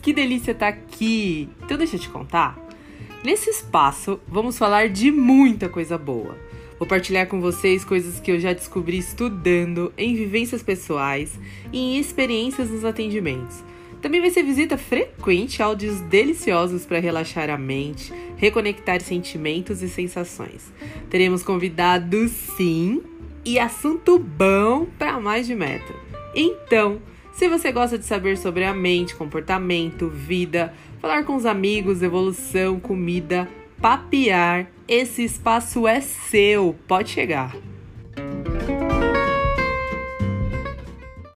que delícia estar tá aqui! Então deixa eu te contar. Nesse espaço, vamos falar de muita coisa boa. Vou partilhar com vocês coisas que eu já descobri estudando, em vivências pessoais e em experiências nos atendimentos. Também vai ser visita frequente, áudios deliciosos para relaxar a mente, reconectar sentimentos e sensações. Teremos convidados, sim, e assunto bom para mais de metro. Então, se você gosta de saber sobre a mente, comportamento, vida, falar com os amigos, evolução, comida, papear, esse espaço é seu. Pode chegar.